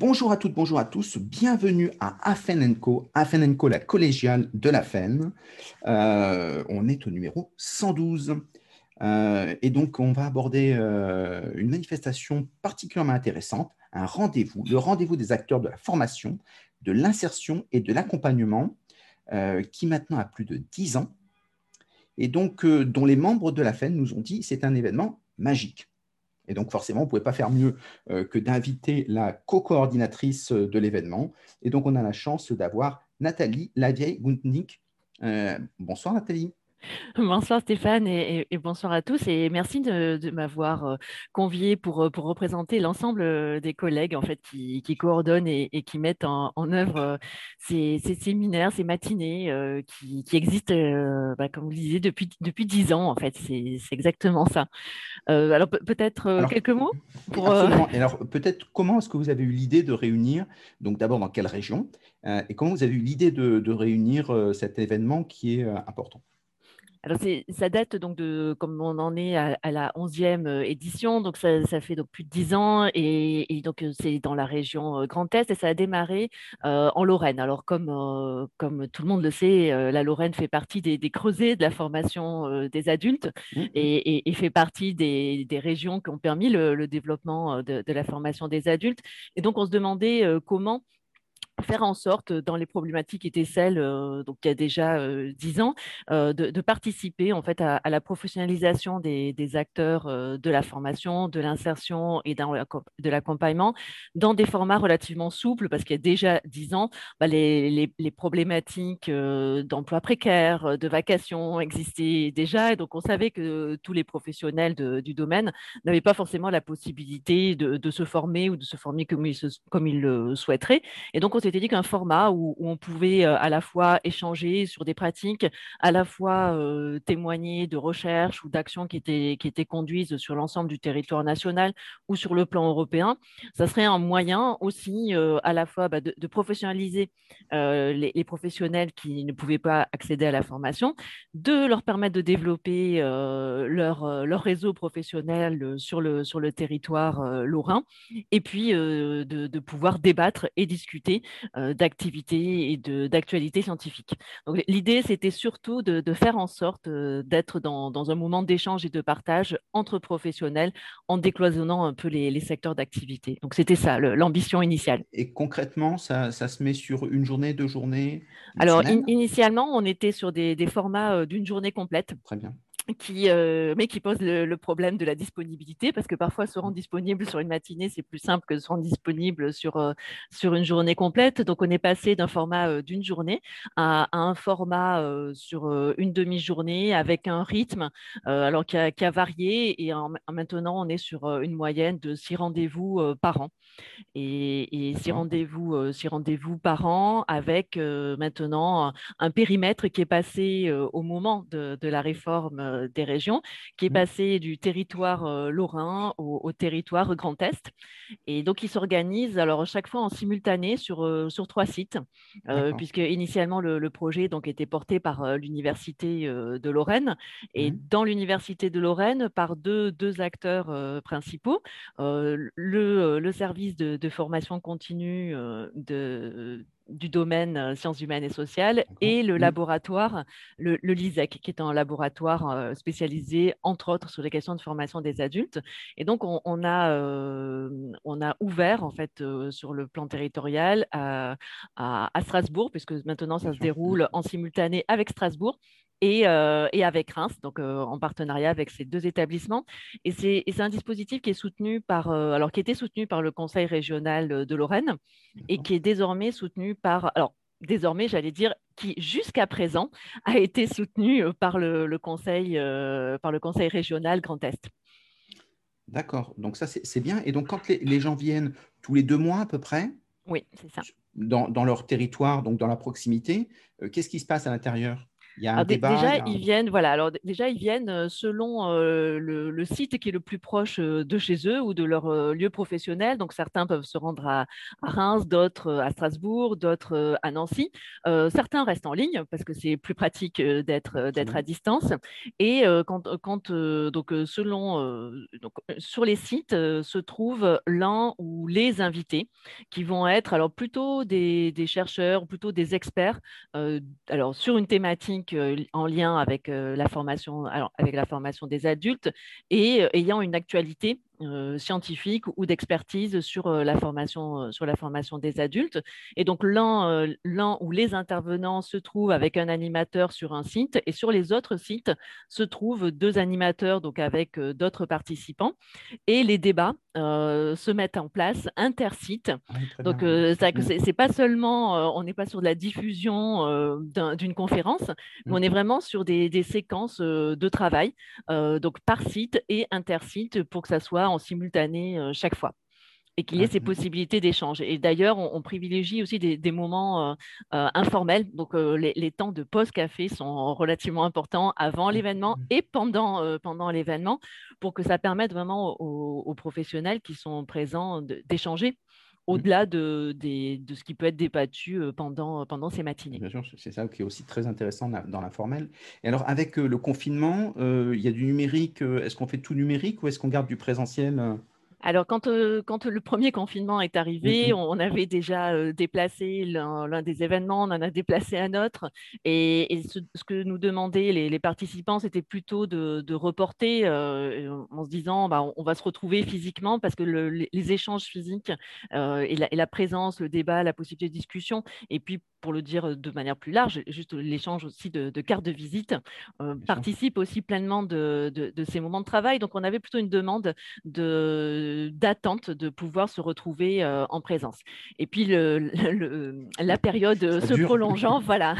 Bonjour à toutes, bonjour à tous, bienvenue à Afen Co, Afen Co, la collégiale de la FEN. Euh, on est au numéro 112. Euh, et donc, on va aborder euh, une manifestation particulièrement intéressante, un rendez-vous, le rendez-vous des acteurs de la formation, de l'insertion et de l'accompagnement, qui maintenant a plus de 10 ans, et donc dont les membres de la FEN nous ont dit c'est un événement magique. Et donc, forcément, on ne pouvait pas faire mieux euh, que d'inviter la co-coordinatrice euh, de l'événement. Et donc, on a la chance d'avoir Nathalie Lavieille-Gundnik. Euh, bonsoir, Nathalie. Bonsoir Stéphane et, bonsoir à tous et merci de, m'avoir euh, convié pour, euh, pour représenter l'ensemble euh, des collègues en fait qui, coordonnent et, qui mettent en, œuvre ces, séminaires, ces matinées qui, existent, bah, comme vous le disiez, depuis depuis dix ans en fait. C'est exactement ça. alors peut-être quelques mots pour. Alors peut-être comment est-ce que vous avez eu l'idée de réunir donc d'abord dans quelle région et comment vous avez eu l'idée de, de, réunir cet événement qui est important? Alors, ça date donc de, comme on en est à, la 11e euh, édition, donc ça, fait donc plus de 10 ans, et, donc euh, c'est dans la région euh, Grand Est, et ça a démarré en Lorraine. Alors, comme, comme tout le monde le sait, la Lorraine fait partie des, creusets de la formation des adultes mmh, et, fait partie des, régions qui ont permis le, développement de, de, la formation des adultes. Et donc, on se demandait comment faire en sorte, dans les problématiques qui étaient celles, euh, donc il y a déjà euh, dix ans, euh, de, participer en fait à, la professionnalisation des, acteurs de la formation, de l'insertion et de l'accompagnement dans des formats relativement souples, parce qu'il y a déjà dix ans, bah, les, problématiques d'emploi précaire, de vacations existaient déjà, et donc on savait que tous les professionnels du domaine n'avaient pas forcément la possibilité de, se former ou de se former comme ils, comme ils le souhaiteraient, et donc on s'était dit qu'un format où, on pouvait euh, à la fois échanger sur des pratiques, à la fois euh, témoigner de recherches ou d'actions qui étaient, qui étaient conduites sur l'ensemble du territoire national ou sur le plan européen, ça serait un moyen aussi euh, à la fois bah, de, professionnaliser les, professionnels qui ne pouvaient pas accéder à la formation, de leur permettre de développer leur, leur réseau professionnel sur le, sur le territoire lorrain, et puis de, pouvoir débattre et discuter d'activité et d'actualité scientifique. Donc l'idée, c'était surtout de, faire en sorte euh, d'être dans, un moment d'échange et de partage entre professionnels en décloisonnant un peu les, secteurs d'activité. Donc c'était ça l'ambition initiale. Et concrètement, ça, se met sur une journée, deux journées Alors initialement, on était sur des, des formats euh, d'une journée complète. Très bien qui, euh, mais qui pose le, problème de la disponibilité, parce que parfois se rendre disponible sur une matinée, c'est plus simple que se rendre disponible sur, euh, sur une journée complète. Donc on est passé d'un format euh, d'une journée à, un format sur une demi-journée avec un rythme alors qui a, qui a, varié et maintenant on est sur une moyenne de six rendez-vous par an. Et, et six rendez-vous six rendez-vous par an avec maintenant un, périmètre qui est passé au moment de, de la réforme euh, des régions, qui est mmh. passé du territoire euh, lorrain au, territoire Grand Est. Et donc, il s'organise alors chaque fois en simultané sur, euh, sur trois sites, puisque initialement le, projet donc était porté par l'université de Lorraine et mmh. dans l'université de Lorraine par deux, deux acteurs principaux, le, le, service de, de formation continue de du domaine euh, sciences humaines et sociales et le laboratoire, le, LISEC, qui est un laboratoire euh, spécialisé, entre autres, sur les questions de formation des adultes. Et donc, on, a, euh, on a ouvert, en fait, sur le plan territorial à, à, Strasbourg, puisque maintenant, ça se déroule en simultané avec Strasbourg et, et, avec Reims, donc en partenariat avec ces deux établissements. Et c'est un dispositif qui est soutenu par, alors qui était soutenu par le Conseil régional de Lorraine et qui est désormais soutenu par, alors désormais, j'allais dire, qui jusqu'à présent a été soutenu par le, conseil, par le Conseil régional Grand Est. D'accord, donc ça c'est bien. Et donc quand les, gens viennent tous les deux mois à peu près, oui, c'est ça. Dans, dans, leur territoire, donc dans la proximité, qu'est-ce qui se passe à l'intérieur? Il y a un débat, déjà, il y a un- ils viennent, voilà. Alors déjà, ils viennent selon euh, le, le site qui est le plus proche euh, de chez eux ou de leur euh, lieu professionnel. Donc certains peuvent se rendre à, à Reims, d'autres à Strasbourg, d'autres à Nancy. Certains restent en ligne parce que c'est plus pratique d'être d'être à distance. Et quand, quand donc selon donc sur les sites se trouve l'un ou les invités qui vont être alors plutôt des, des chercheurs, plutôt des experts alors sur une thématique en lien avec la formation, des adultes et ayant une actualité euh, scientifique ou d'expertise sur euh, la formation euh, sur la formation des adultes. Et donc l'un euh, ou les intervenants se trouvent avec un animateur sur un site et sur les autres sites se trouvent deux animateurs donc avec d'autres participants et les débats se mettent en place intersites Ah oui, donc, euh, c'est pas seulement, on n'est pas sur de la diffusion d'un- d'une conférence, mais Mm. on est vraiment sur des, des séquences de travail, donc par site et intersite, pour que ça soit en simultané euh, chaque fois et qu'il y ait ces mm. possibilités d'échange. Et d'ailleurs, on, on privilégie aussi des, des moments euh, euh, informels. Donc, euh, les, les temps de pause café sont relativement importants avant l'événement Mm. et pendant, euh, pendant l'événement pour que ça permette vraiment aux, aux professionnels qui sont présents d'échanger au-delà de, des- de ce qui peut être débattu euh, pendant, pendant ces matinées. Bien sûr, c'est ça qui est aussi très intéressant dans l'informel. Et alors, avec euh, le confinement, euh, il y a du numérique. Est-ce qu'on fait tout numérique ou est-ce qu'on garde du présentiel Alors, quand, euh, quand le premier confinement est arrivé, Mhm. on, on avait déjà euh, déplacé l'un des événements, on en a déplacé un autre. Et, et ce, ce que nous demandaient les, les participants, c'était plutôt de, de reporter euh, en se disant bah, on, on va se retrouver physiquement parce que le- les, les échanges physiques et, la, et la présence, le débat, la possibilité de discussion, et puis pour le dire de manière plus large, juste l'échange aussi de, de cartes de visite euh, participe aussi pleinement de, de- de ces moments de travail. Donc, on avait plutôt une demande de- d'attente de pouvoir se retrouver euh, en présence. Et puis, le, le- la période Ça se dure. prolongeant, voilà,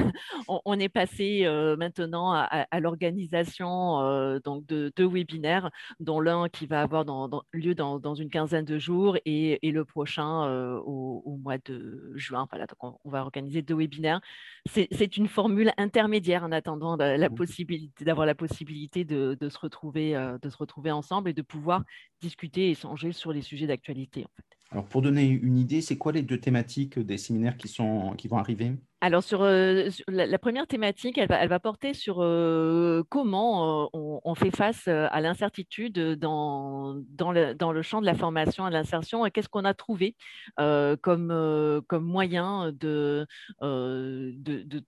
on, on est passé euh, maintenant à, l'organisation donc de deux webinaires, dont l'un qui va avoir dans- dans- lieu dans, dans une quinzaine de jours et, et le prochain au, au mois de juin. Voilà, donc on, on va organiser deux webinaires. C'est une formule intermédiaire en attendant la, la possibilité d'avoir la possibilité de, de se retrouver, euh, de se retrouver ensemble et de pouvoir discuter et échanger sur les sujets d'actualité. En fait. Alors, pour donner une idée, c'est quoi les deux thématiques des séminaires qui sont, qui vont arriver? Alors, sur, euh, la, première thématique, elle va, porter sur euh, comment euh, on, fait face à l'incertitude dans, dans, le, champ de la formation de l'insertion et qu'est-ce qu'on a trouvé comme, comme moyen de, de,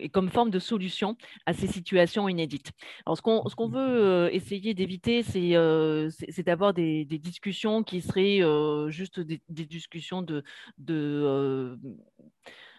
et comme forme de solution à ces situations inédites. Alors, ce qu'on veut essayer d'éviter, c'est d'avoir des, des discussions qui seraient euh, juste des, des discussions de, de euh,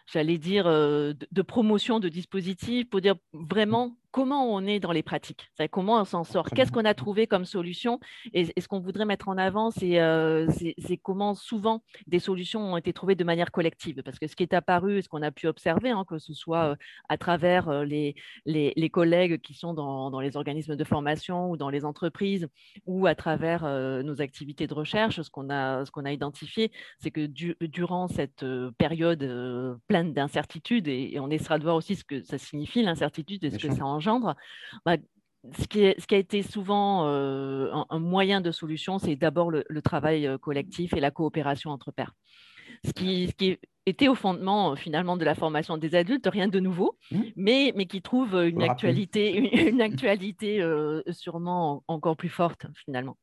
j'allais dire, euh, de, de promotion de dispositifs pour dire vraiment comment on est dans les pratiques, comment on s'en sort, qu'est-ce qu'on a trouvé comme solution? Et, et ce qu'on voudrait mettre en avant, c'est euh, c'est- comment souvent des solutions ont été trouvées de manière collective. Parce que ce qui est apparu, ce qu'on a pu observer, hein, que ce soit euh, à travers euh, les, les, les collègues qui sont dans, dans les organismes de formation ou dans les entreprises, ou à travers euh, nos activités de recherche, ce qu'on a, ce qu'on a identifié, c'est que du- durant cette période euh, pleine d'incertitudes, et, et on essaiera de voir aussi ce que ça signifie l'incertitude et ce Bien que sûr. ça engendre, bah, ce, qui est- ce qui a été souvent euh, un, un moyen de solution, c'est d'abord le, le travail euh, collectif et la coopération entre pairs. Ce qui, ce qui était au fondement euh, finalement de la formation des adultes, rien de nouveau, Mmh. mais, mais qui trouve une actualité, une, une actualité euh, sûrement en- encore plus forte finalement.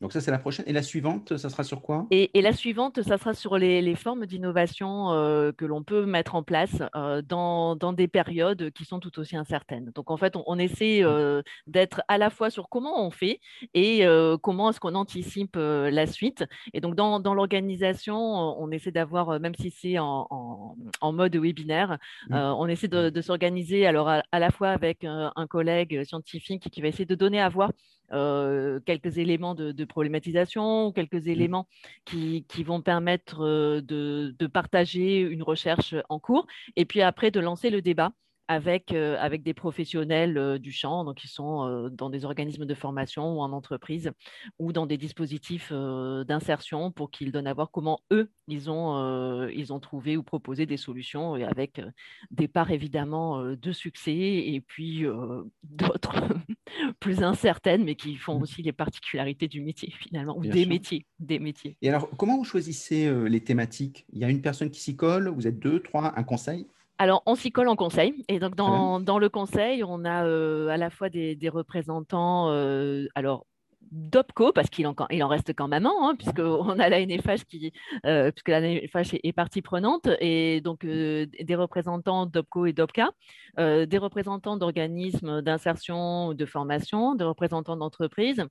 Donc, ça, c'est la prochaine. Et la suivante, ça sera sur quoi? Et, et la suivante, ça sera sur les, les formes d'innovation euh, que l'on peut mettre en place euh, dans, dans des périodes qui sont tout aussi incertaines. Donc en fait, on, on essaie euh, d'être à la fois sur comment on fait et comment est-ce qu'on anticipe la suite. Et donc dans, dans l'organisation, on essaie d'avoir, même si c'est en, en, en mode webinaire, Mmh. on essaie de, de s'organiser alors à, à la fois avec un collègue scientifique qui va essayer de donner à voir euh, quelques éléments de, de problématisation, quelques éléments qui, qui vont permettre euh, de, de partager une recherche en cours, et puis après de lancer le débat avec, avec des professionnels du champ, donc qui sont dans des organismes de formation ou en entreprise ou dans des dispositifs d'insertion pour qu'ils donnent à voir comment eux, ils ont, ils ont trouvé ou proposé des solutions et avec des parts évidemment de succès et puis d'autres plus incertaines, mais qui font mmh. aussi les particularités du métier finalement, ou des métiers, des métiers. Et alors, comment vous choisissez les thématiques? Il y a une personne qui s'y colle, vous êtes deux, trois, un conseil? Alors, on s'y colle en conseil. Et donc, dans, dans le conseil, on a à la fois des, des représentants, alors d'OPCO, parce qu'il en, il en reste quand même un, hein, puisqu'on a la NFH qui, euh, puisque la NFH est, partie prenante, et donc euh, des représentants d'OPCO et d'OPCA, euh, des représentants d'organismes d'insertion ou de formation, des représentants d'entreprises,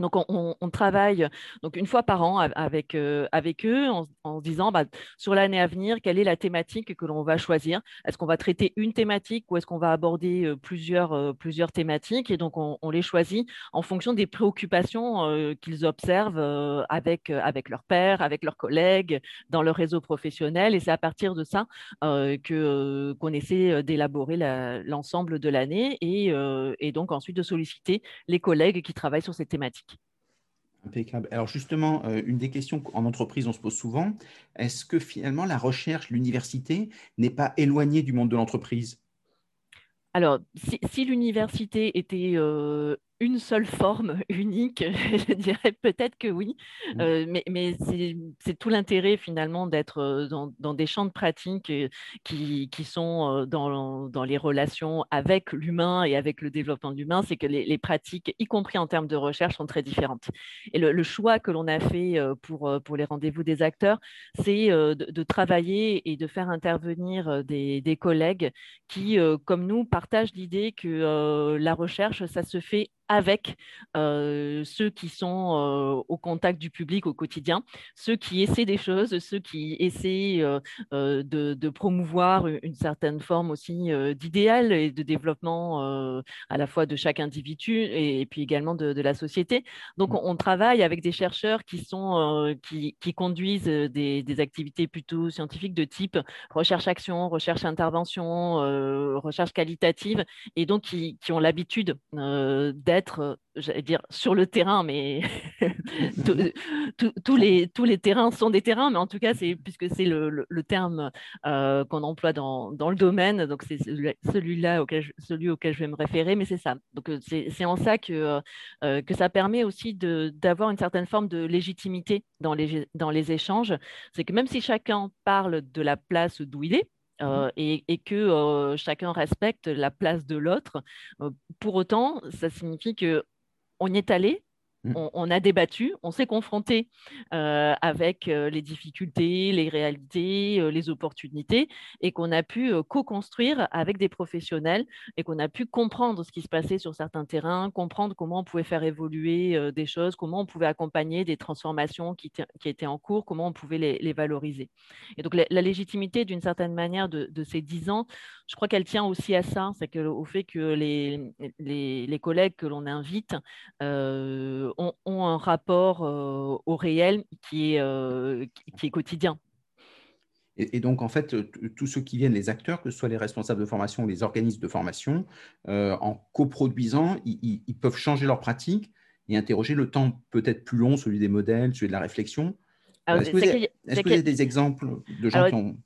donc, on, travaille donc une fois par an avec, euh, avec eux en, se disant bah, sur l'année à venir, quelle est la thématique que l'on va choisir? Est-ce qu'on va traiter une thématique ou est-ce qu'on va aborder plusieurs, thématiques? Et donc, on, les choisit en fonction des préoccupations qu'ils observent avec, avec leurs pairs, avec leurs collègues, dans leur réseau professionnel. Et c'est à partir de ça que, qu'on essaie d'élaborer l'ensemble de l'année et donc ensuite de solliciter les collègues qui travaillent sur ces thématiques. Impeccable. Alors justement, euh, une des questions en entreprise, on se pose souvent, est-ce que finalement la recherche, l'université n'est pas éloignée du monde de l'entreprise? Alors, si, l'université était euh, une seule forme unique, je dirais peut-être que oui, mmh. euh, mais, c'est tout l'intérêt finalement d'être euh, dans, des champs de pratique euh, qui, sont dans, les relations avec l'humain et avec le développement de l'humain, c'est que les, pratiques, y compris en termes de recherche, sont très différentes. Et le, choix que l'on a fait pour, pour les rendez-vous des acteurs, c'est de, travailler et de faire intervenir des, des collègues qui, comme nous, partagent l'idée que la recherche, ça se fait avec ceux qui sont au contact du public au quotidien, ceux qui essaient des choses, ceux qui essaient de, promouvoir une certaine forme aussi d'idéal et de développement à la fois de chaque individu et, puis également de, la société. Donc, on, travaille avec des chercheurs qui, sont, qui, conduisent des, activités plutôt scientifiques de type recherche-action, recherche-intervention, recherche qualitative, et donc qui, qui ont l'habitude d'être être, j'allais dire, sur le terrain, mais tous les, tous les terrains sont des terrains, mais en tout cas, c'est puisque c'est le, le, terme euh, qu'on emploie dans, dans, le domaine, donc c'est celui-là auquel je, celui auquel je vais me référer, mais c'est ça. Donc euh, c'est en ça que, euh, que ça permet aussi d'avoir une certaine forme de légitimité dans les, dans les échanges. C'est que même si chacun parle de la place d'où il est, euh, et, que chacun respecte la place de l'autre. Pour autant, ça signifie qu'on y est allé, Mmh. On, a débattu, on s'est confronté euh, avec euh, les difficultés, les réalités, euh, les opportunités, et qu'on a pu co-construire avec des professionnels et qu'on a pu comprendre ce qui se passait sur certains terrains, comprendre comment on pouvait faire évoluer des choses, comment on pouvait accompagner des transformations qui, étaient en cours, comment on pouvait les, valoriser. Et donc la, légitimité, d'une certaine manière, de, ces dix ans, je crois qu'elle tient aussi à ça, c'est au fait que les, collègues que l'on invite ont, un rapport euh, au réel qui est, euh, qui est quotidien. Et, donc, en fait, tous ceux qui viennent, les acteurs, que ce soit les responsables de formation ou les organismes de formation, euh, en coproduisant, ils, peuvent changer leur pratique et interroger le temps peut-être plus long, celui des modèles, celui de la réflexion. Est-ce que, vous avez des exemples de gens qui ont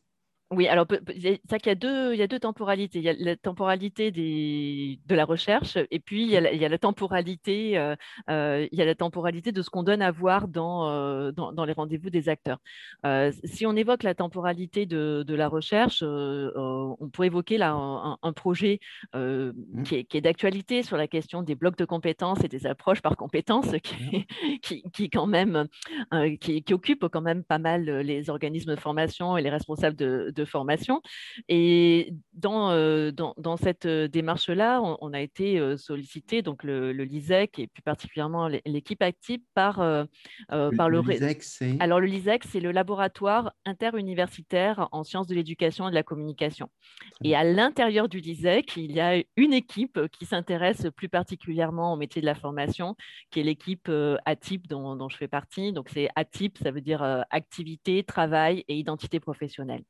oui, alors c'est qu'il y a deux, il y a deux temporalités. Il y a la temporalité des, de la recherche et puis il y a la, il y a la temporalité, euh, euh, il y a la temporalité de ce qu'on donne à voir dans, euh, dans, dans, les rendez-vous des acteurs. si on évoque la temporalité de, de la recherche, on peut évoquer là un, un projet mmh. qui est, qui est d'actualité sur la question des blocs de compétences et des approches par compétences, qui, mmh. qui, qui quand même, qui, qui, occupe quand même pas mal les organismes de formation et les responsables de de formation. Et dans, euh, dans, dans cette euh, démarche-là, on, a été euh, sollicité, donc le, LISEC et plus particulièrement l'équipe active par, par le... LISEC, c'est... Alors le LISEC, c'est le laboratoire interuniversitaire en sciences de l'éducation et de la communication. Et à l'intérieur du LISEC, il y a une équipe qui s'intéresse plus particulièrement au métier de la formation, qui est l'équipe ATIP dont, dont, je fais partie. Donc c'est ATIP, ça veut dire activité, travail et identité professionnelle.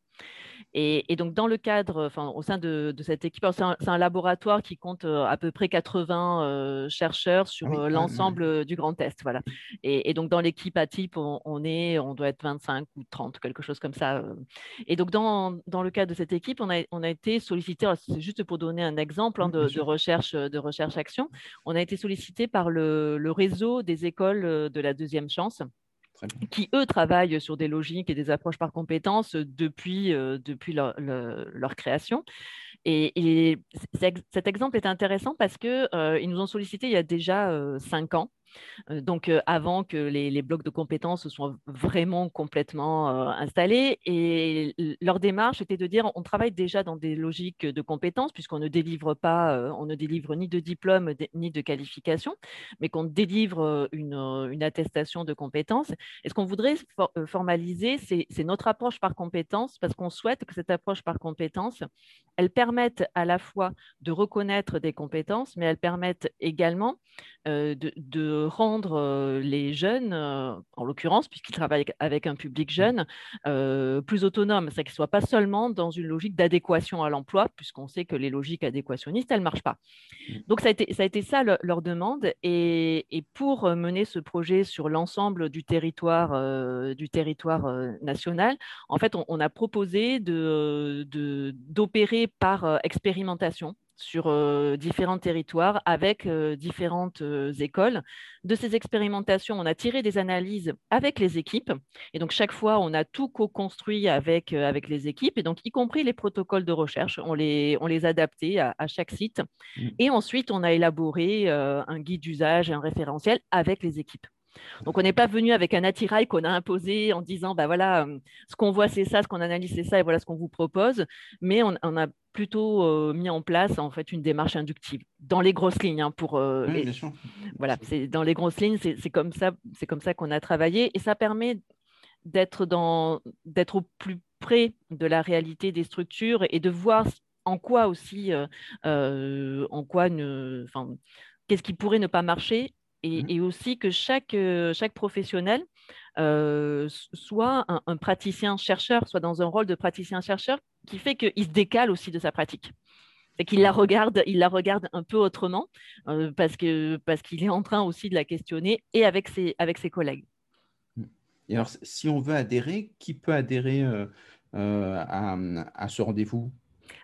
Et, donc, dans le cadre, enfin, au sein de, cette équipe, c'est un, laboratoire qui compte euh, à peu près 80 euh, chercheurs sur euh, l'ensemble du Grand Est. Voilà. Et, donc, dans l'équipe à type, on, est, on doit être 25 ou 30, quelque chose comme ça. Et donc, dans, dans le cadre de cette équipe, on a, on a été sollicité, c'est juste pour donner un exemple hein, de, recherche, de recherche action, on a été sollicité par le, le réseau des écoles de la deuxième chance qui, eux, travaillent sur des logiques et des approches par compétences depuis, euh, depuis leur, création. Et, cet exemple est intéressant parce qu'ils euh, nous ont sollicité il y a déjà euh, cinq ans euh, donc, avant que les, blocs de compétences soient vraiment complètement installés. Et leur démarche était de dire on travaille déjà dans des logiques de compétences, puisqu'on ne délivre pas, on ne délivre ni de diplôme ni de qualification, mais qu'on délivre une, attestation de compétences. Et ce qu'on voudrait formaliser, c'est notre approche par compétences, parce qu'on souhaite que cette approche par compétences, elle permette à la fois de reconnaître des compétences, mais elle permette également de rendre les jeunes, en l'occurrence, puisqu'ils travaillent avec un public mmh. jeune, plus autonomes. C'est qu'ils ne soient pas seulement dans une logique d'adéquation à l'emploi, puisqu'on sait que les logiques adéquationnistes, elles ne marchent pas. Mmh. Donc, ça a été ça, a été ça leur demande. Et, pour mener ce projet sur l'ensemble du territoire, du territoire national, en fait, on, a proposé d'opérer de, d'opérer par expérimentation sur euh, différents territoires avec euh, différentes euh, écoles. De ces expérimentations, on a tiré des analyses avec les équipes. Et donc, chaque fois, on a tout co-construit avec, avec les équipes, et donc, y compris les protocoles de recherche. On les, on les a adaptés à, chaque site. Mmh. Et ensuite, on a élaboré un guide d'usage, un référentiel avec les équipes. Donc, on n'est pas venu avec un attirail qu'on a imposé en disant, bah voilà, ce qu'on voit, c'est ça, ce qu'on analyse, c'est ça, et voilà ce qu'on vous propose. Mais on, a plutôt euh, mis en place en fait une démarche inductive dans les grosses lignes. Hein, pour, euh, Voilà, c'est dans les grosses lignes, c'est comme ça, c'est comme ça qu'on a travaillé, et ça permet d'être dans, d'être au plus près de la réalité des structures et de voir en quoi aussi, euh, en quoi ne, qu'est-ce qui pourrait ne pas marcher Mmh. et, aussi que chaque, euh, chaque professionnel euh, soit un, praticien-chercheur, soit dans un rôle de praticien-chercheur qui fait qu'il se décale aussi de sa pratique. Et qu'il la mmh. regarde, il la regarde un peu autrement euh, parce qu'il parce qu'il est en train aussi de la questionner et avec ses, avec ses collègues. Mmh. Et alors, si on veut adhérer, qui peut adhérer à, à, ce rendez-vous?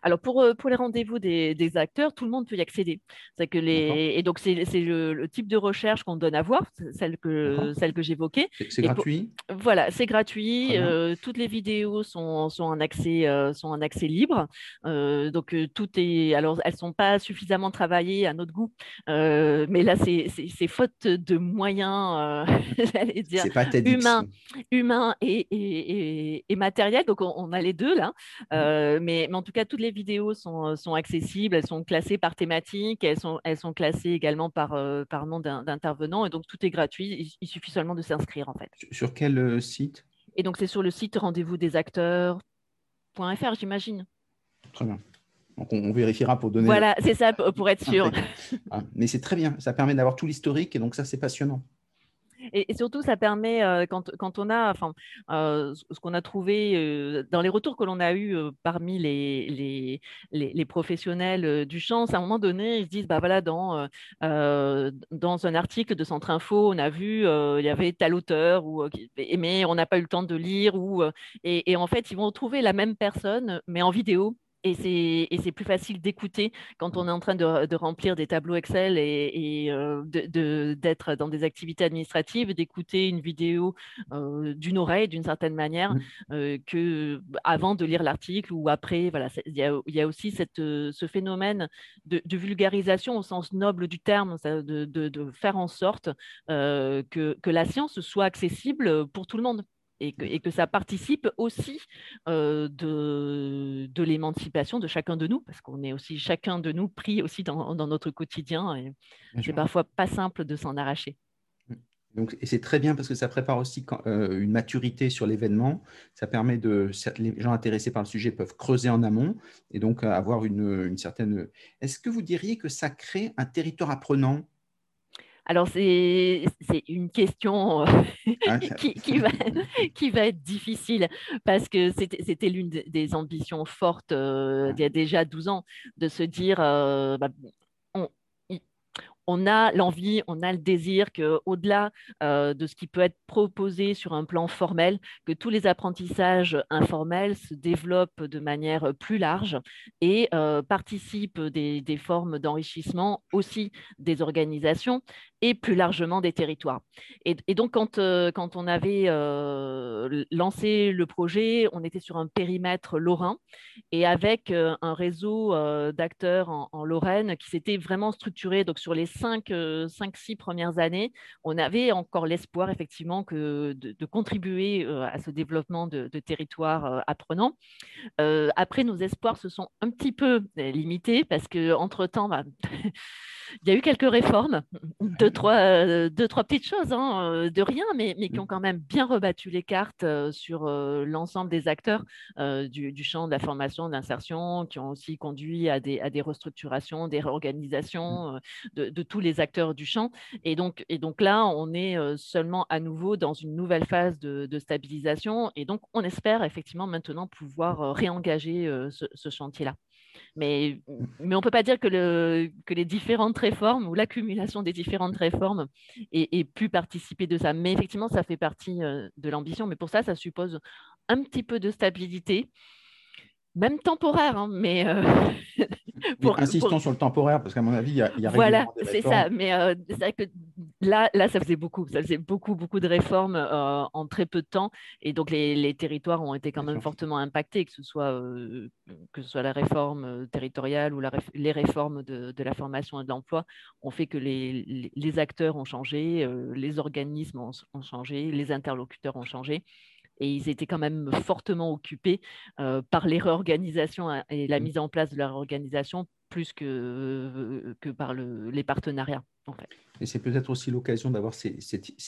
Alors, pour, euh, pour les rendez-vous des, acteurs, tout le monde peut y accéder. Que les... Et donc, c'est le, type de recherche qu'on donne à voir, celle que, celle que j'évoquais. C'est gratuit? Voilà, c'est gratuit. Euh, toutes les vidéos sont, sont, en, accès, euh, sont en accès libre. donc, tout est. Alors, elles ne sont pas suffisamment travaillées à notre goût. mais là, c'est faute de moyens, j'allais dire, humains, humains et, et, et, matériels. Donc, on, a les deux là. Mmh. mais, mais en tout cas, toutes les vidéos sont, sont, accessibles, elles sont classées par thématique, elles sont, elles sont classées également par, par nom d'intervenant, et donc tout est gratuit, il, suffit seulement de s'inscrire en fait. Sur quel site? Et donc c'est sur le site rendez-vous des acteurs.fr, j'imagine. Très bien. Donc on, vérifiera pour donner. Voilà, c'est ça, pour être sûr. Ah, mais c'est très bien, ça permet d'avoir tout l'historique, et donc ça c'est passionnant. Et, surtout, ça permet, euh, quand, quand, on a, enfin, euh, ce qu'on a trouvé euh, dans les retours que l'on a eus parmi les, les, les, professionnels du champ, à un moment donné, ils se disent, bah voilà, dans, dans un article de Centre Info, on a vu, il y avait tel auteur, ou, mais on n'a pas eu le temps de lire, ou, et, et en fait, ils vont trouver la même personne, mais en vidéo et c'est plus facile d'écouter quand on est en train de, remplir des tableaux Excel et, euh, d'être dans des activités administratives, d'écouter une vidéo euh, d'une oreille d'une certaine manière mmh. euh, que avant de lire l'article ou après. Voilà, il y, a aussi cette, ce phénomène de, vulgarisation au sens noble du terme, de, faire en sorte que, que la science soit accessible pour tout le monde et que, ça participe aussi euh, de, de l'émancipation de chacun de nous, parce qu'on est aussi chacun de nous pris aussi dans, notre quotidien, et c'est parfois pas simple de s'en arracher. Mmh. Donc, et c'est très bien parce que ça prépare aussi euh, une maturité sur l'événement. Ça permet de. Les gens intéressés par le sujet peuvent creuser en amont et donc avoir une, une certaine. Est-ce que vous diriez que ça crée un territoire apprenant? Alors, c'est une question ah, qui, va, qui, va, être difficile parce que c'était l'une des ambitions fortes il y a déjà 12 ans de se dire bah, on a l'envie, on a le désir que, au-delà euh, de ce qui peut être proposé sur un plan formel, que tous les apprentissages informels se développent de manière plus large et euh, participent des, formes d'enrichissement aussi des organisations et plus largement des territoires. Et, donc, quand, euh, quand, on avait lancé le projet, on était sur un périmètre lorrain et avec un réseau d'acteurs en, en, Lorraine qui s'était vraiment structuré donc, sur les cinq, euh, cinq, six premières années, on avait encore l'espoir effectivement que de, contribuer euh, à ce développement de, territoires euh, apprenants. après, nos espoirs se sont un petit peu limités parce que entre temps, bah, il y a eu quelques réformes, deux, trois, deux, trois petites choses, hein, de rien, mais, mais, qui mmh. ont quand même bien rebattu les cartes sur l'ensemble des acteurs du, du, champ de la formation, de l'insertion, qui ont aussi conduit à des, à des restructurations, des réorganisations mmh. de, de, tous les acteurs du champ. Et donc, et donc là, on est seulement à nouveau dans une nouvelle phase de, stabilisation. Et donc, on espère effectivement maintenant pouvoir réengager ce, ce chantier-là. Mais, mais on ne peut pas dire que, le, que les différentes réformes ou l'accumulation des différentes réformes ait, pu participer de ça. Mais effectivement, ça fait partie euh, de l'ambition. Mais pour ça, ça suppose un petit peu de stabilité même temporaire, hein, mais. Euh, insistons sur le temporaire, parce qu'à mon avis, il y a, y a Voilà, c'est ça. Mais euh, c'est vrai que là, là, ça faisait beaucoup. Ça faisait beaucoup, beaucoup de réformes euh, en très peu de temps. Et donc, les, territoires ont été quand même fortement impactés, que ce soit, que ce soit la réforme territoriale ou la les réformes de, la formation et de l'emploi, ont fait que les, les, acteurs ont changé, les organismes ont, ont changé, les interlocuteurs ont changé et ils étaient quand même fortement occupés par les réorganisations et la mmh. mise en place de la réorganisation plus que, que par le, les partenariats. En fait. Et c'est peut-être aussi l'occasion d'avoir ces,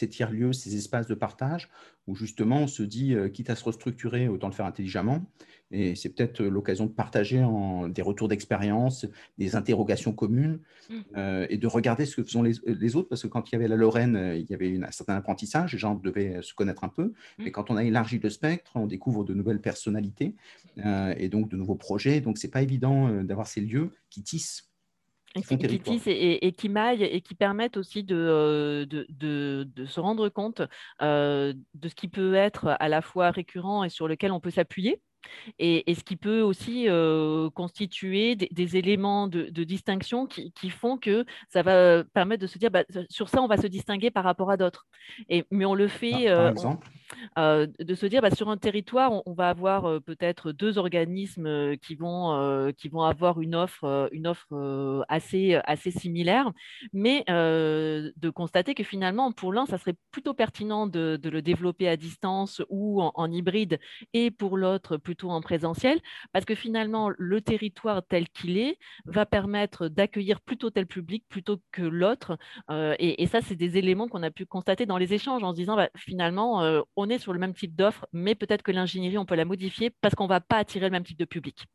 tiers-lieux, ces espaces de partage, où justement on se dit, quitte à se restructurer, autant le faire intelligemment. Et c'est peut-être l'occasion de partager en, des retours d'expérience, des interrogations communes, mmh. euh, et de regarder ce que font les, autres, parce que quand il y avait la Lorraine, euh, il y avait une, un certain apprentissage, les gens devaient se connaître un peu, mmh. mais quand on a élargi le spectre, on découvre de nouvelles personnalités, et donc de nouveaux projets, donc c'est pas évident d'avoir ces lieux qui tissent qui, tissent et, qui maillent et qui permettent aussi de, euh, de, de, se rendre compte euh, de ce qui peut être à la fois récurrent et sur lequel on peut s'appuyer. Et, ce qui peut aussi euh, constituer des, éléments de, distinction qui, font que ça va permettre de se dire bah, sur ça on va se distinguer par rapport à d'autres. mais on le fait par exemple? euh, de se dire bah, sur un territoire, on, va avoir euh, peut-être deux organismes euh, qui vont, qui vont avoir une offre, une offre assez, assez similaire, mais de constater que finalement, pour l'un, ça serait plutôt pertinent de, le développer à distance ou en, hybride, et pour l'autre, plutôt en présentiel, parce que finalement, le territoire tel qu'il est va permettre d'accueillir plutôt tel public plutôt que l'autre. Et, ça, c'est des éléments qu'on a pu constater dans les échanges en se disant, bah, finalement, on est sur le même type d'offre, mais peut-être que l'ingénierie, on peut la modifier parce qu'on ne va pas attirer le même type de public.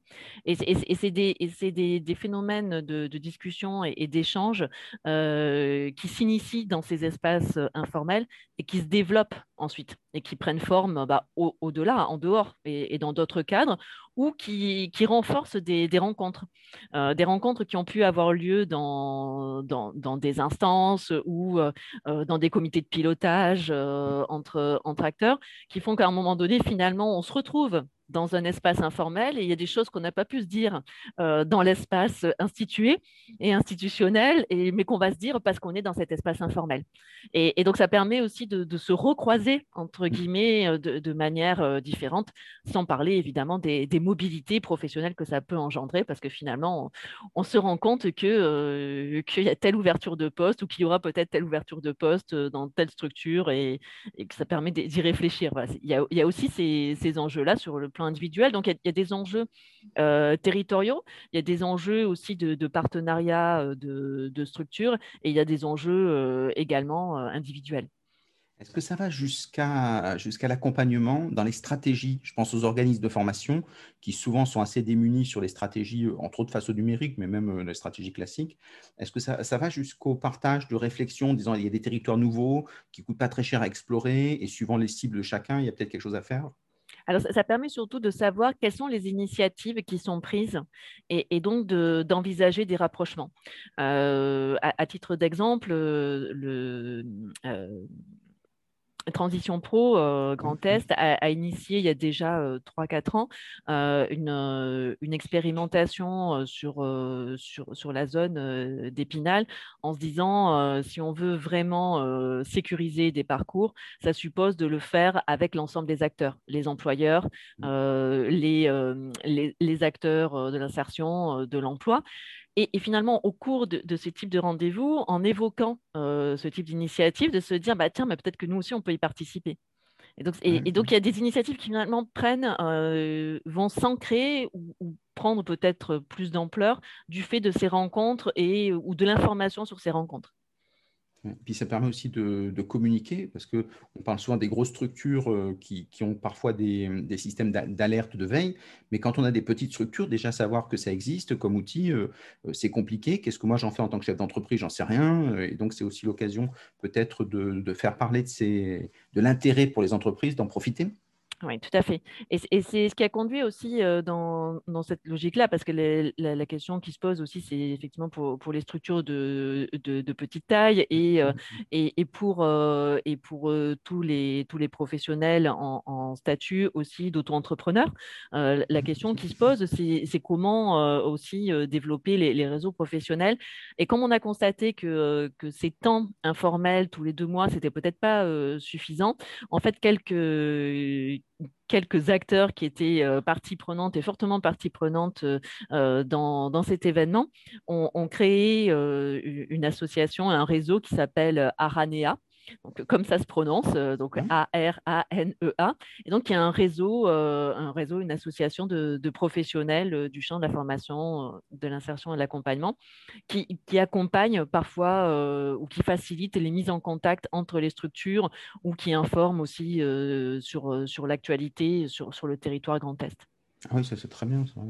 Et, c'est des, phénomènes de, discussion et, d'échange euh, qui s'initient dans ces espaces euh, informels et qui se développent ensuite et qui prennent forme bah, au-delà, en dehors et, dans d'autres cadres ou qui, renforcent des, rencontres, euh, des rencontres qui ont pu avoir lieu dans, des instances ou euh, euh, dans des comités de pilotage entre, acteurs, qui font qu'à un moment donné, finalement, on se retrouve dans un espace informel et il y a des choses qu'on n'a pas pu se dire dans l'espace institué et institutionnel, mais qu'on va se dire parce qu'on est dans cet espace informel. Et, donc, ça permet aussi de, se recroiser, entre guillemets, de, manière différente, sans parler évidemment des, mobilités professionnelles que ça peut engendrer, parce que finalement, on, se rend compte que, qu'il y a telle ouverture de poste ou qu'il y aura peut-être telle ouverture de poste dans telle structure et, que ça permet d'y réfléchir. Il, y a, aussi ces, enjeux-là sur le individuel. Donc, il y, a des enjeux euh, territoriaux, il y a des enjeux aussi de, partenariat euh, de, structures et il y a des enjeux euh, également individuels. Est-ce que ça va jusqu'à jusqu'à l'accompagnement dans les stratégies? Je pense aux organismes de formation qui souvent sont assez démunis sur les stratégies, euh, entre autres face au numérique, mais même euh, les stratégies classiques. Est-ce que ça, ça va jusqu'au partage de réflexion, disant il y a des territoires nouveaux qui ne coûtent pas très cher à explorer et suivant les cibles de chacun, il y a peut-être quelque chose à faire? Alors, ça, permet surtout de savoir quelles sont les initiatives qui sont prises et, donc d'envisager des rapprochements. Euh, à, titre d'exemple, le, Transition Pro euh, Grand mmh. Est a, initié il y a déjà 3-4 euh, ans euh, une, une, expérimentation sur, sur, sur, la zone d'Épinal en se disant si on veut vraiment sécuriser des parcours, ça suppose de le faire avec l'ensemble des acteurs, les employeurs, mmh. les, les, les, acteurs de l'insertion, de l'emploi. Et, finalement, au cours de, ce type de rendez-vous, en évoquant euh, ce type d'initiative, de se dire, bah, tiens, mais peut-être que nous aussi, on peut y participer. Et donc, et, donc, il y a des initiatives qui finalement prennent, euh, vont s'ancrer ou, ou, prendre peut-être plus d'ampleur du fait de ces rencontres et, ou de l'information sur ces rencontres. Puis ça permet aussi de, communiquer, parce qu'on parle souvent des grosses structures euh, qui, ont parfois des, systèmes d'alerte, de veille, mais quand on a des petites structures, déjà savoir que ça existe comme outil, euh, euh, c'est compliqué. Qu'est-ce que moi j'en fais en tant que chef d'entreprise? J'en sais rien. Et donc c'est aussi l'occasion peut-être de, faire parler de l'intérêt pour les entreprises d'en profiter. Oui, tout à fait. Et, c'est ce qui a conduit aussi dans, cette logique-là, parce que la, question qui se pose aussi, c'est effectivement pour, les structures de, petite taille et, et, pour, et pour tous, les, tous les professionnels en, statut aussi d'auto-entrepreneurs. la mmh question qui se pose, c'est comment aussi développer les, réseaux professionnels. Et comme on a constaté que, que ces temps informels tous les deux mois, c'était peut-être pas suffisant, en fait, quelques quelques acteurs qui étaient euh, partie prenante et fortement partie prenante euh, euh, dans, cet événement. Ont, créé une association, un réseau qui s'appelle Aranea, comme ça se prononce, euh, donc A-R-A-N-E-A. E et donc, il y a un réseau, euh, un réseau une association de, professionnels euh, du champ de la formation, de l'insertion et de l'accompagnement qui, qui accompagnent parfois ou qui facilitent les mises en contact entre les structures ou qui informent aussi sur, sur l'actualité sur, sur le territoire Grand Est. Ah oui, ça c'est très bien. Ça.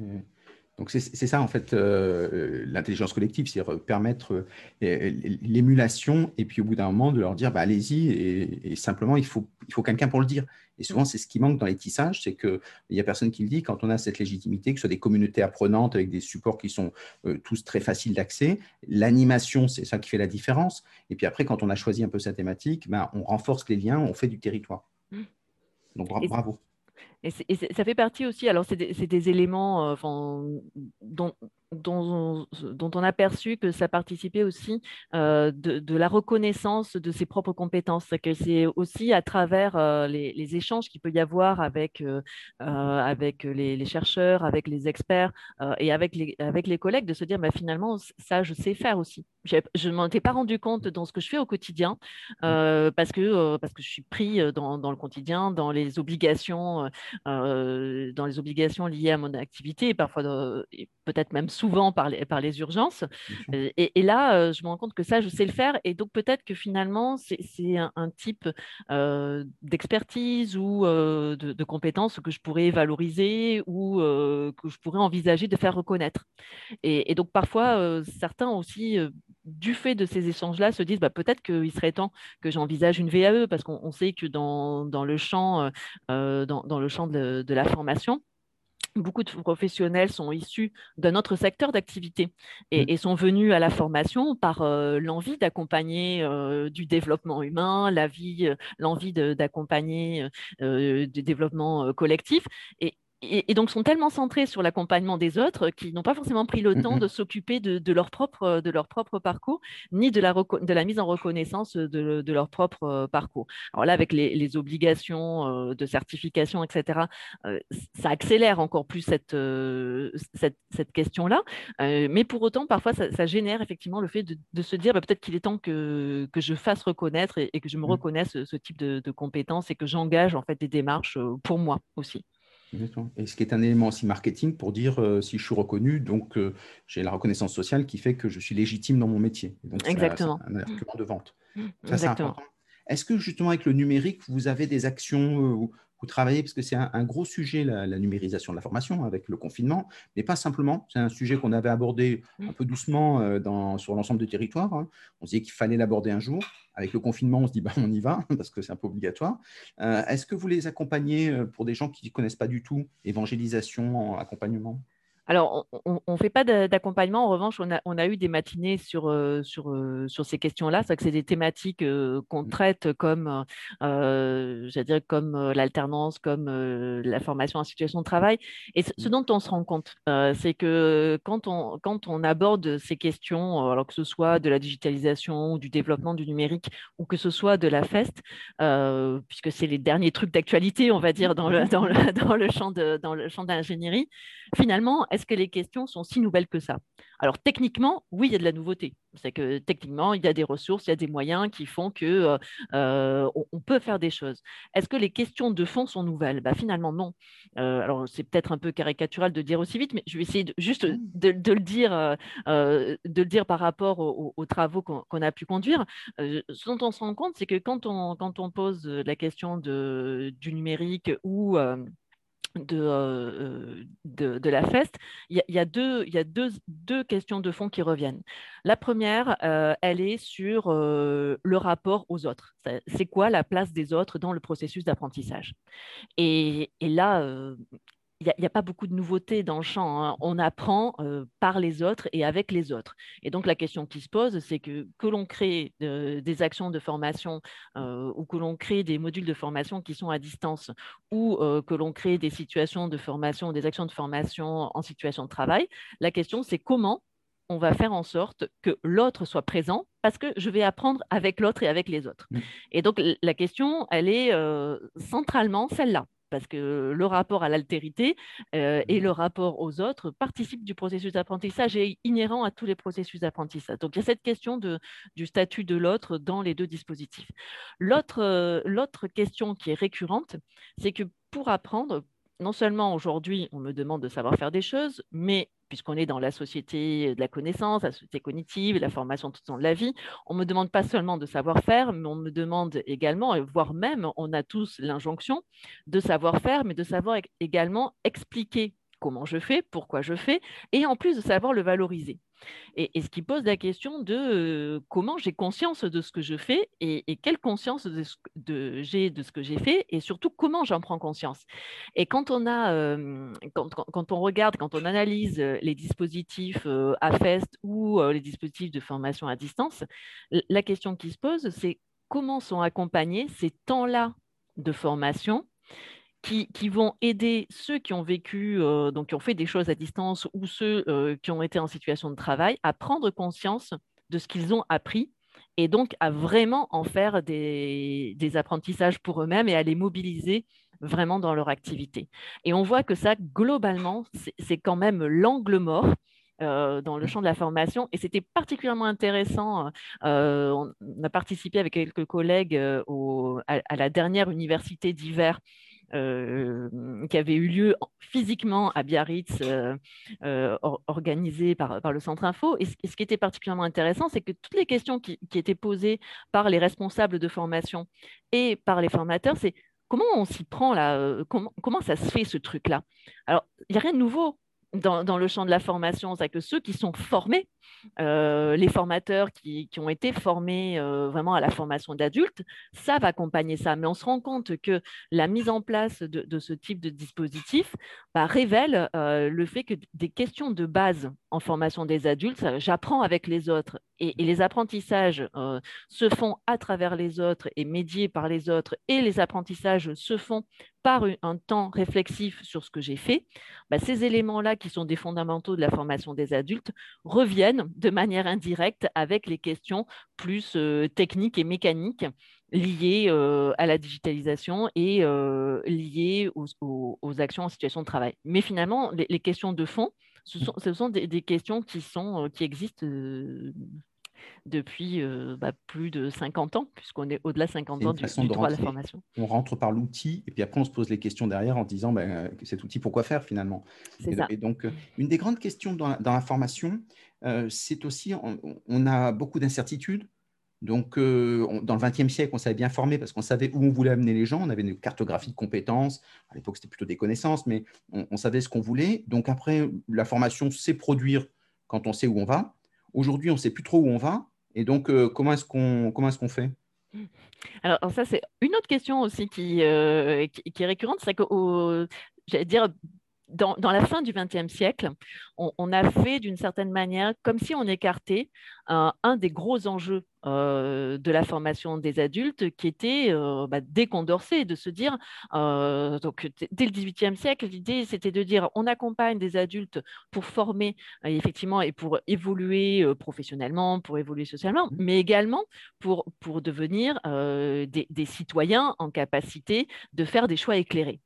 Donc c'est ça en fait euh, l'intelligence collective, c'est permettre euh, l'émulation et puis au bout d'un moment de leur dire bah, allez-y et, simplement il faut, il faut quelqu'un pour le dire. Et souvent c'est ce qui manque dans les tissages, c'est qu'il n'y a personne qui le dit quand on a cette légitimité, que ce soit des communautés apprenantes avec des supports qui sont euh, tous très faciles d'accès. L'animation, c'est ça qui fait la différence. Et puis après, quand on a choisi un peu sa thématique, ben, on renforce les liens, on fait du territoire. Mmh. Donc bravo. Et, ça fait partie aussi, alors c'est des, éléments euh, dont, dont, on a perçu que ça participait aussi euh, de, la reconnaissance de ses propres compétences. Que c'est aussi à travers euh, les, échanges qu'il peut y avoir avec, euh, avec les, chercheurs, avec les experts et avec les, avec les collègues de se dire bah, finalement, ça, je sais faire aussi. Je ne m'en étais pas rendu compte dans ce que je fais au quotidien mmh. parce, que, parce que je suis pris dans, dans le quotidien, dans les obligations, dans les obligations liées à mon activité et parfois peut-être même souvent par les, par les urgences. Et, là, je me rends compte que ça, je sais le faire. Et donc, peut-être que finalement, c'est un, type euh, d'expertise ou de, compétences que je pourrais valoriser ou que je pourrais envisager de faire reconnaître. Et, donc, parfois, certains aussi, du fait de ces échanges-là, se disent bah, peut-être qu'il serait temps que j'envisage une VAE parce qu'on sait que dans, dans le champ, dans, dans, le champ de, de la formation, beaucoup de professionnels sont issus d'un autre secteur d'activité et, mmh. sont venus à la formation par euh, l'envie d'accompagner euh, du développement humain, euh, l'envie d'accompagner du développement collectif. Et, et, donc sont tellement centrés sur l'accompagnement des autres qu'ils n'ont pas forcément pris le mmh temps de s'occuper de, leur propre, de leur propre parcours, ni de la, de la mise en reconnaissance de, leur propre euh, parcours. Alors là, avec les, obligations euh, de certification, etc., euh, ça accélère encore plus cette, cette, question-là. mais pour autant, parfois, ça, génère effectivement le fait de, se dire bah, peut-être qu'il est temps que, que je fasse reconnaître et, que je me mmh. reconnaisse ce, type de, de compétences et que j'engage en fait des démarches pour moi aussi. Et ce qui est un élément aussi marketing pour dire euh, si je suis reconnu, donc euh, j'ai la reconnaissance sociale qui fait que je suis légitime dans mon métier. Exactement. un argument de vente. Exactement. Est-ce que justement avec le numérique, vous avez des actions vous travaillez, parce que c'est un, gros sujet, la, numérisation de la formation avec le confinement, mais pas simplement. C'est un sujet qu'on avait abordé un peu doucement euh, sur l'ensemble du territoire. Hein. On se disait qu'il fallait l'aborder un jour. Avec le confinement, on se dit bah, on y va, parce que c'est un peu obligatoire. Euh, est-ce que vous les accompagnez euh, pour des gens qui ne connaissent pas du tout évangélisation, accompagnement? Alors, on ne fait pas d'accompagnement. En revanche, on a, on a, eu des matinées sur, euh, sur, euh, sur ces questions-là. C'est que c'est des thématiques euh, qu'on mmh. traite comme, dire, comme l'alternance, comme la formation en situation de travail. Et ce mmh. dont on se rend compte, c'est que quand on, quand on aborde ces questions, alors que ce soit de la digitalisation ou du développement du numérique ou que ce soit de la FEST, puisque c'est les derniers trucs d'actualité, on va dire, dans le, dans le, dans le champ de l'ingénierie, finalement, est-ce que les questions sont si nouvelles que ça? Alors techniquement, oui, il y a de la nouveauté. C'est que techniquement, il y a des ressources, il y a des moyens qui font que euh, euh, on, peut faire des choses. Est-ce que les questions de fond sont nouvelles? Bah, Finalement, non. Euh, alors c'est peut-être un peu caricatural de dire aussi vite, mais je vais essayer de, juste mmh. de, le dire, de le dire par rapport aux, travaux qu'on a pu conduire. ce dont on se rend compte, c'est que quand on, quand on pose la question de, du numérique ou de, de, de, la FEST, il y, a, deux, il y a deux, deux, questions de fond qui reviennent. La première, elle est sur le rapport aux autres. C'est quoi la place des autres dans le processus d'apprentissage? Et, et, là, il n'y a, pas beaucoup de nouveautés dans le champ. Hein. On apprend par les autres et avec les autres. Et donc la question qui se pose, c'est que que l'on crée des actions de formation ou que l'on crée des modules de formation qui sont à distance ou que l'on crée des situations de formation, des actions de formation en situation de travail, la question c'est comment on va faire en sorte que l'autre soit présent parce que je vais apprendre avec l'autre et avec les autres. Mmh. Et donc la question, elle est centralement celle-là parce que le rapport à l'altérité euh, et le rapport aux autres participent du processus d'apprentissage et est inhérent à tous les processus d'apprentissage. Donc il y a cette question de, du statut de l'autre dans les deux dispositifs. L'autre euh, question qui est récurrente, c'est que pour apprendre, non seulement aujourd'hui, on me demande de savoir faire des choses, mais puisqu'on est dans la société de la connaissance, la société cognitive, la formation tout au long de la vie, on ne me demande pas seulement de savoir faire, mais on me demande également, voire même, on a tous l'injonction de savoir faire, mais de savoir également expliquer comment je fais, pourquoi je fais, et en plus de savoir le valoriser. Et, ce qui pose la question de euh, comment j'ai conscience de ce que je fais et, quelle conscience de, j'ai de ce que j'ai fait et surtout comment j'en prends conscience. Et quand on, a, euh, quand, on regarde, quand on analyse euh, les dispositifs AFEST ou les dispositifs de formation à distance, la question qui se pose, c'est comment sont accompagnés ces temps-là de formation qui, vont aider ceux qui ont vécu, euh, donc qui ont fait des choses à distance ou ceux euh, qui ont été en situation de travail à prendre conscience de ce qu'ils ont appris et donc à vraiment en faire des, des apprentissages pour eux-mêmes et à les mobiliser vraiment dans leur activité. Et on voit que ça, globalement, c'est quand même l'angle mort. Euh, dans le champ de la formation et c'était particulièrement intéressant. on a participé avec quelques collègues à, la dernière université d'hiver qui avait eu lieu physiquement à Biarritz, euh, euh, organisé par, le Centre Info. Et ce, qui était particulièrement intéressant, c'est que toutes les questions qui, étaient posées par les responsables de formation et par les formateurs, c'est comment on s'y prend là comment, ça se fait ce truc-là? Alors, il n'y a rien de nouveau dans, le champ de la formation, c'est que ceux qui sont formés, euh, les formateurs qui, ont été formés euh, vraiment à la formation d'adultes, savent accompagner ça. Mais on se rend compte que la mise en place de, ce type de dispositif bah, révèle euh, le fait que des questions de base en formation des adultes, j'apprends avec les autres. Et, les apprentissages se font à travers les autres et médiés par les autres. Et les apprentissages se font par un temps réflexif sur ce que j'ai fait, bah, ces éléments-là qui sont des fondamentaux de la formation des adultes reviennent de manière indirecte avec les questions plus techniques et mécaniques liées à la digitalisation et liées aux, actions en situation de travail. Mais finalement, les, questions de fond, ce sont, des, questions qui, sont, qui existent depuis bah, plus de 50 ans, puisqu'on est au-delà de 50 ans du, droit à la formation. On rentre par l'outil, et puis après on se pose les questions derrière en disant ben, cet outil, pourquoi faire finalement? Et, donc, une des grandes questions dans la, formation, c'est aussi, on, a beaucoup d'incertitudes Donc, euh, dans le XXe siècle, on savait bien former parce qu'on savait où on voulait amener les gens. On avait une cartographie de compétences. À l'époque, c'était plutôt des connaissances, mais on, savait ce qu'on voulait. Donc, après, la formation, c'est produire quand on sait où on va. Aujourd'hui, on ne sait plus trop où on va. Et donc, euh, comment est-ce qu'on est qu'on fait? Alors, ça, c'est une autre question aussi qui, euh, qui, est récurrente, c'est que, j'allais dire, dans, la fin du XXe siècle, on, a fait d'une certaine manière comme si on écartait un, des gros enjeux euh, de la formation des adultes qui était euh, bah, dès Condorcet, de se dire, euh, donc dès le XVIIIe siècle, l'idée c'était de dire on accompagne des adultes pour former effectivement et pour évoluer professionnellement, pour évoluer socialement, mmh. mais également pour, pour devenir des citoyens en capacité de faire des choix éclairés.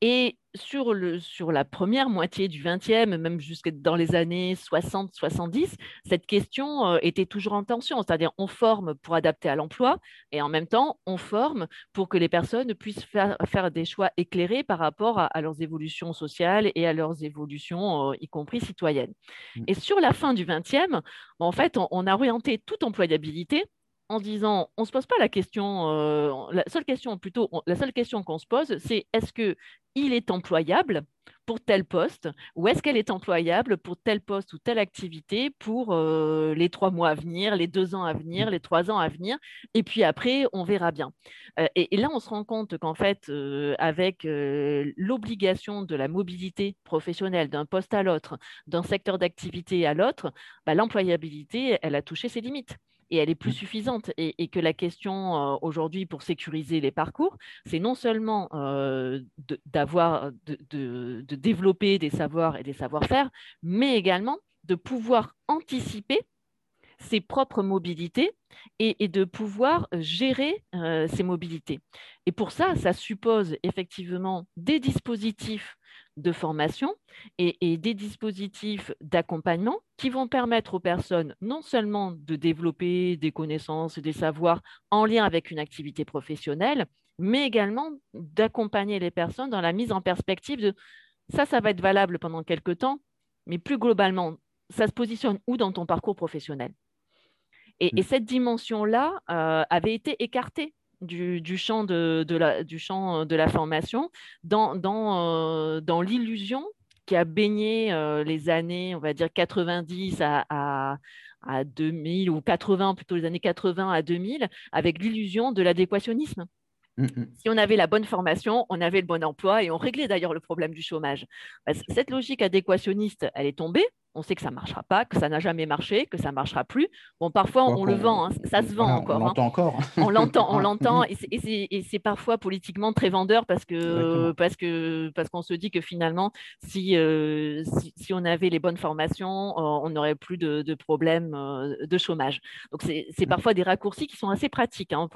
Et sur, le, sur la première moitié du XXe, même jusque dans les années 60-70, cette question euh, était toujours en tension. C'est-à-dire, on forme pour adapter à l'emploi et en même temps, on forme pour que les personnes puissent faire, faire des choix éclairés par rapport à, leurs évolutions sociales et à leurs évolutions, euh, y compris citoyennes. Mmh. Et sur la fin du XXe, en fait, on a orienté toute employabilité en disant, on ne se pose pas la question, euh, la seule question plutôt, la seule question qu'on se pose, c'est est-ce que il est employable pour tel poste ou est-ce qu'elle est employable pour tel poste ou telle activité pour euh, les trois mois à venir, les deux ans à venir, les trois ans à venir, et puis après, on verra bien. Euh, et, là, on se rend compte qu'en fait, avec l'obligation de la mobilité professionnelle d'un poste à l'autre, d'un secteur d'activité à l'autre, bah, l'employabilité, elle a touché ses limites et elle est plus mmh. suffisante. Et, que la question aujourd'hui pour sécuriser les parcours, c'est non seulement d'avoir, de, développer des savoirs et des savoir-faire, mais également de pouvoir anticiper ses propres mobilités et, de pouvoir gérer ces mobilités. Et pour ça, ça suppose effectivement des dispositifs de formation et, des dispositifs d'accompagnement qui vont permettre aux personnes non seulement de développer des connaissances et des savoirs en lien avec une activité professionnelle, mais également d'accompagner les personnes dans la mise en perspective de ça, ça va être valable pendant quelques temps, mais plus globalement, ça se positionne où dans ton parcours professionnel? Et, mmh. cette dimension-là euh, avait été écartée du, champ de, la, du champ euh, de la formation dans, dans, euh, dans l'illusion qui a baigné euh, les années, on va dire 90 à, à, à 2000 ou 80, plutôt les années 80 à 2000, avec l'illusion de l'adéquationnisme. Mmh, mmh. Si on avait la bonne formation, on avait le bon emploi et on réglait d'ailleurs le problème du chômage. Cette logique adéquationniste, elle est tombée on sait que ça ne marchera pas, que ça n'a jamais marché, que ça ne marchera plus. Bon, parfois, on, le vend, hein, ça se vend encore. On l'entend encore. on l'entend, on l'entend, et c'est parfois politiquement très vendeur parce que parce que parce qu'on se dit que finalement, si, euh, si, on avait les bonnes formations, euh, on n'aurait plus de, de problèmes euh, de chômage. Donc, c'est parfois des raccourcis qui sont assez pratiques, hein,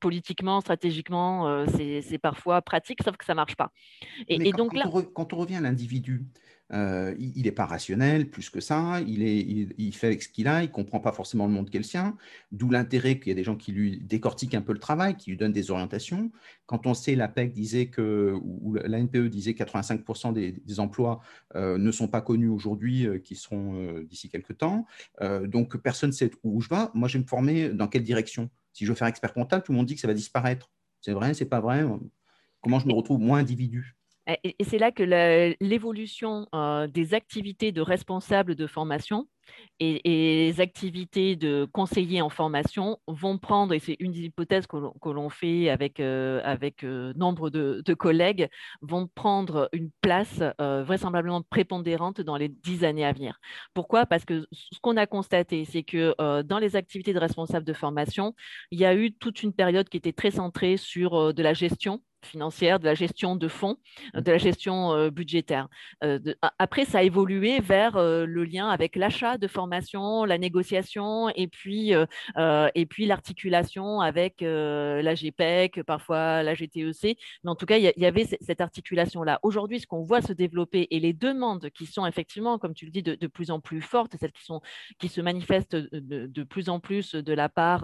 politiquement, stratégiquement, c'est parfois pratique, sauf que ça ne marche pas. Et, donc là, quand on revient à l'individu, euh, il n'est pas rationnel plus que ça, il, est, il, fait avec ce qu'il a, il ne comprend pas forcément le monde qu'est le sien, d'où l'intérêt qu'il y a des gens qui lui décortiquent un peu le travail, qui lui donnent des orientations. Quand on sait, l'APEC disait que, ou l'ANPE disait que 85% des, emplois euh, ne sont pas connus aujourd'hui, euh, qui seront d'ici quelques temps, donc personne ne sait où je vais. Moi, je vais me former dans quelle direction? Si je veux faire expert comptable, tout le monde dit que ça va disparaître. C'est vrai, c'est pas vrai? Comment je me retrouve moins individu? Et, c'est là que l'évolution euh, des activités de responsables de formation et, les activités de conseillers en formation vont prendre, et c'est une des hypothèses que l'on fait avec, euh, avec euh, nombre de, collègues, vont prendre une place vraisemblablement prépondérante dans les dix années à venir. Pourquoi? Parce que ce qu'on a constaté, c'est que dans les activités de responsables de formation, il y a eu toute une période qui était très centrée sur de la gestion financière, de la gestion de fonds, euh, de la gestion euh, budgétaire. Euh, après, ça a évolué vers le lien avec l'achat de formation, la négociation et puis, et puis l'articulation avec la GPEC, parfois la GTEC. Mais en tout cas, il y, avait cette articulation-là. Aujourd'hui, ce qu'on voit se développer et les demandes qui sont effectivement, comme tu le dis, de, plus en plus fortes, celles qui, sont, qui se manifestent de, plus en plus de la part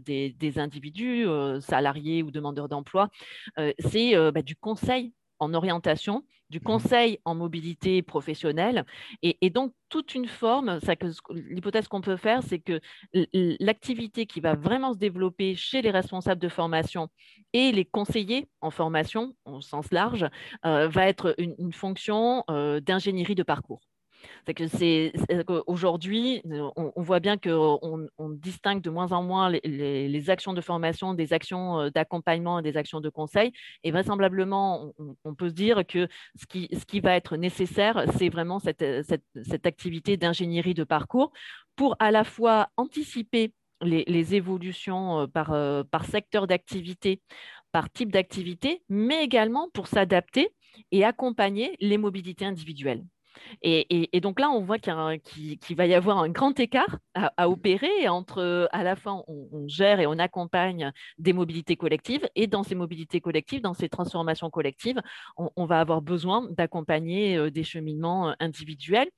des, des individus, salariés ou demandeurs d'emploi, c'est bah, du conseil en orientation, du Mhm. conseil en mobilité professionnelle. Et, et donc, toute une forme, l'hypothèse qu'on peut faire, c'est que l'activité qui va vraiment se développer chez les responsables de formation et les conseillers en formation, au sens large, euh, va être une, une fonction euh, d'ingénierie de parcours. Qu'aujourd'hui, on, voit bien qu'on on distingue de moins en moins les, actions de formation des actions euh, d'accompagnement et des actions de conseil. Et vraisemblablement, on, peut se dire que ce qui, va être nécessaire, c'est vraiment cette, activité d'ingénierie de parcours pour à la fois anticiper les, évolutions euh, euh, par secteur d'activité, par type d'activité, mais également pour s'adapter et accompagner les mobilités individuelles. Et, et- et donc là, on voit qu'il va y avoir un grand écart à, à opérer entre à la fois on, on gère et on accompagne des mobilités collectives. Et dans ces mobilités collectives, dans ces transformations collectives, on, on va avoir besoin d'accompagner euh, des cheminements euh, individuels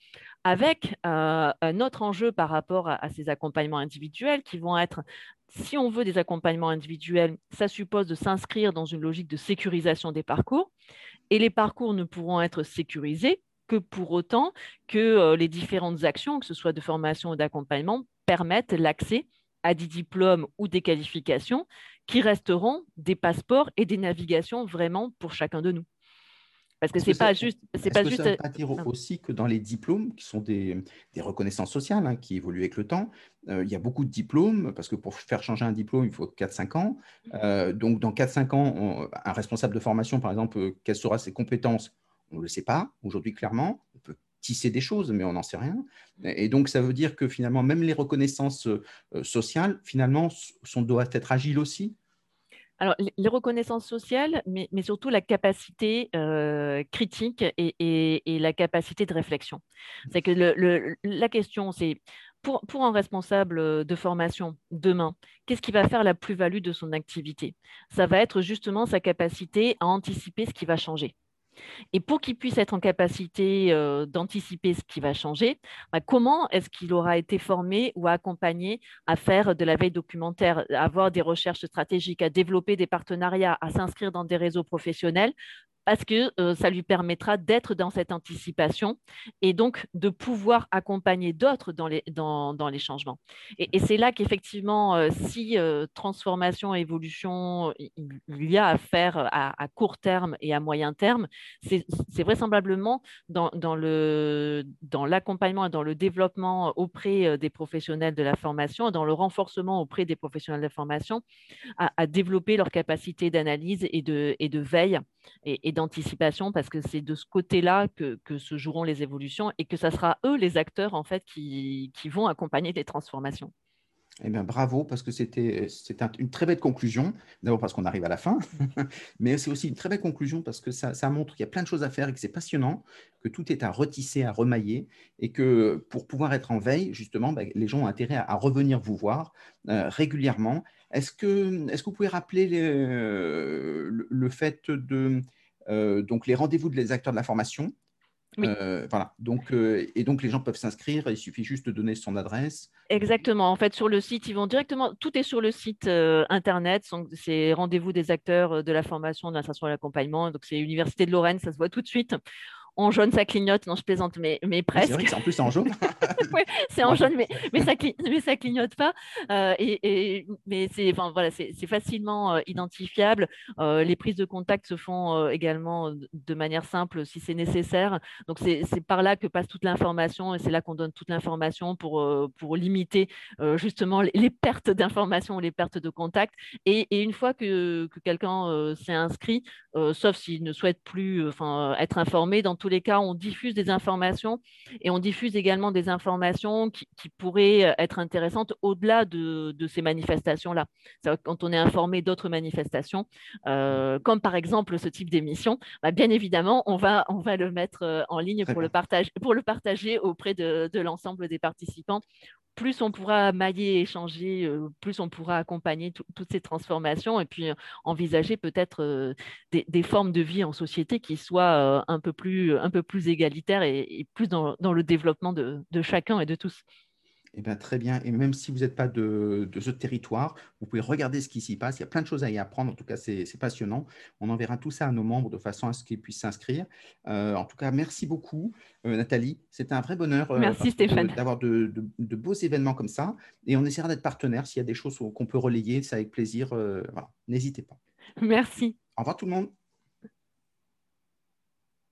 avec euh, un autre enjeu par rapport à, à ces accompagnements individuels qui vont être si on veut des accompagnements individuels, ça suppose de s'inscrire dans une logique de sécurisation des parcours. Et les parcours ne pourront être sécurisés que pour autant que euh, les différentes actions, que ce soit de formation ou d'accompagnement, permettent l'accès à des diplômes ou des qualifications qui resteront des passeports et des navigations vraiment pour chacun de nous. Parce que c'est ça- pas juste, c'est Est-ce pas que juste. ça veut pas dire aussi que dans les diplômes, qui sont des, des reconnaissances sociales, hein, qui évoluent avec le temps, euh, il y a beaucoup de diplômes, parce que pour faire changer un diplôme, il faut 4-5 ans. Euh, donc, dans 4-5 ans, on- un responsable de formation, par exemple, euh, quelles seront ses compétences On ne le sait pas aujourd'hui, clairement. On peut tisser des choses, mais on n'en sait rien. Et donc, ça veut dire que finalement, même les reconnaissances euh, sociales, finalement, sont, doivent être agiles aussi. Alors, les- les reconnaissances sociales, mais, mais surtout la capacité euh, critique et, et- et la capacité de réflexion. C'est que le- le- la question, c'est pour, pour un responsable de formation demain, qu'est-ce qui va faire la plus-value de son activité? Ça va être justement sa capacité à anticiper ce qui va changer. Et pour qu'il puisse être en capacité d'anticiper ce qui va changer, bah, comment est-ce qu'il aura été formé ou accompagné à faire de la veille documentaire, à avoir des recherches stratégiques, à développer des partenariats, à s'inscrire dans des réseaux professionnels parce que euh, ça lui permettra d'être dans cette anticipation et donc de pouvoir accompagner d'autres dans les, dans, les changements. Et, c'est là qu'effectivement, euh, si euh, transformation évolution, il, y a à faire à, court terme et à moyen terme, c'est vraisemblablement dans, dans l'accompagnement dans et dans le développement auprès des professionnels de la formation, dans le renforcement auprès des professionnels de la formation, à, développer leur capacité d'analyse et de, et de veille et d'anticipation parce que c'est de ce côté-là que, se joueront les évolutions et que ça sera eux les acteurs en fait qui, vont accompagner les transformations. Eh bien, bravo, parce que c'était une très belle conclusion. D'abord parce qu'on arrive à la fin, mais c'est aussi une très belle conclusion parce que ça, montre qu'il y a plein de choses à faire et que c'est passionnant, que tout est à retisser, à remailler, et que pour pouvoir être en veille, justement, bah, les gens ont intérêt à, revenir vous voir euh, régulièrement. Est-ce que, est que vous pouvez rappeler euh, le, fait de donc les rendez-vous des acteurs de la formation oui. Euh, voilà. Donc, euh, et donc, les gens peuvent s'inscrire. Il suffit juste de donner son adresse. Exactement. En fait, sur le site, ils vont directement. Tout est sur le site euh, internet. C'est rendez-vous des acteurs de la formation, de l'insertion et l'accompagnement. Donc, c'est Université de Lorraine. Ça se voit tout de suite. En jaune, ça clignote. Non, je plaisante, mais, mais presque. C'est vrai que en plus, c'est en jaune. oui, c'est en jaune, mais, mais, ça, mais ça clignote pas. Euh, et, et, mais c'est enfin, voilà, facilement euh, identifiable. Euh, les prises de contact se font également de manière simple si c'est nécessaire. Donc, c'est par là que passe toute l'information et c'est là qu'on donne toute l'information pour, pour limiter justement les, les pertes d'informations ou les pertes de contact. Et, et une fois que, que quelqu'un s'est inscrit, euh, sauf s'il ne souhaite plus enfin, être informé, dans tous les cas, on diffuse des informations et on diffuse également des informations qui, qui pourraient être intéressantes au-delà de, de, ces manifestations-là. Quand on est informé d'autres manifestations, euh, comme par exemple ce type d'émission, bah, bien évidemment, on va, on va le mettre en ligne pour le, partage, pour le partager auprès de, de l'ensemble des participants plus on pourra mailler et échanger, euh, plus on pourra accompagner toutes ces transformations et puis euh, envisager peut-être euh, des, formes de vie en société qui soient un, peu plus, égalitaires et, plus dans, le développement de, chacun et de tous. Eh bien, très bien. Et même si vous n'êtes pas de, ce territoire, vous pouvez regarder ce qui s'y passe. Il y a plein de choses à y apprendre. En tout cas, c'est passionnant. On enverra tout ça à nos membres de façon à ce qu'ils puissent s'inscrire. Euh, en tout cas, merci beaucoup, euh, Nathalie. C'était un vrai bonheur euh, d'avoir de, beaux événements comme ça. Et on essaiera d'être partenaire. S'il y a des choses qu'on peut relayer, c'est avec plaisir. N'hésitez pas. Merci. Au revoir tout le monde.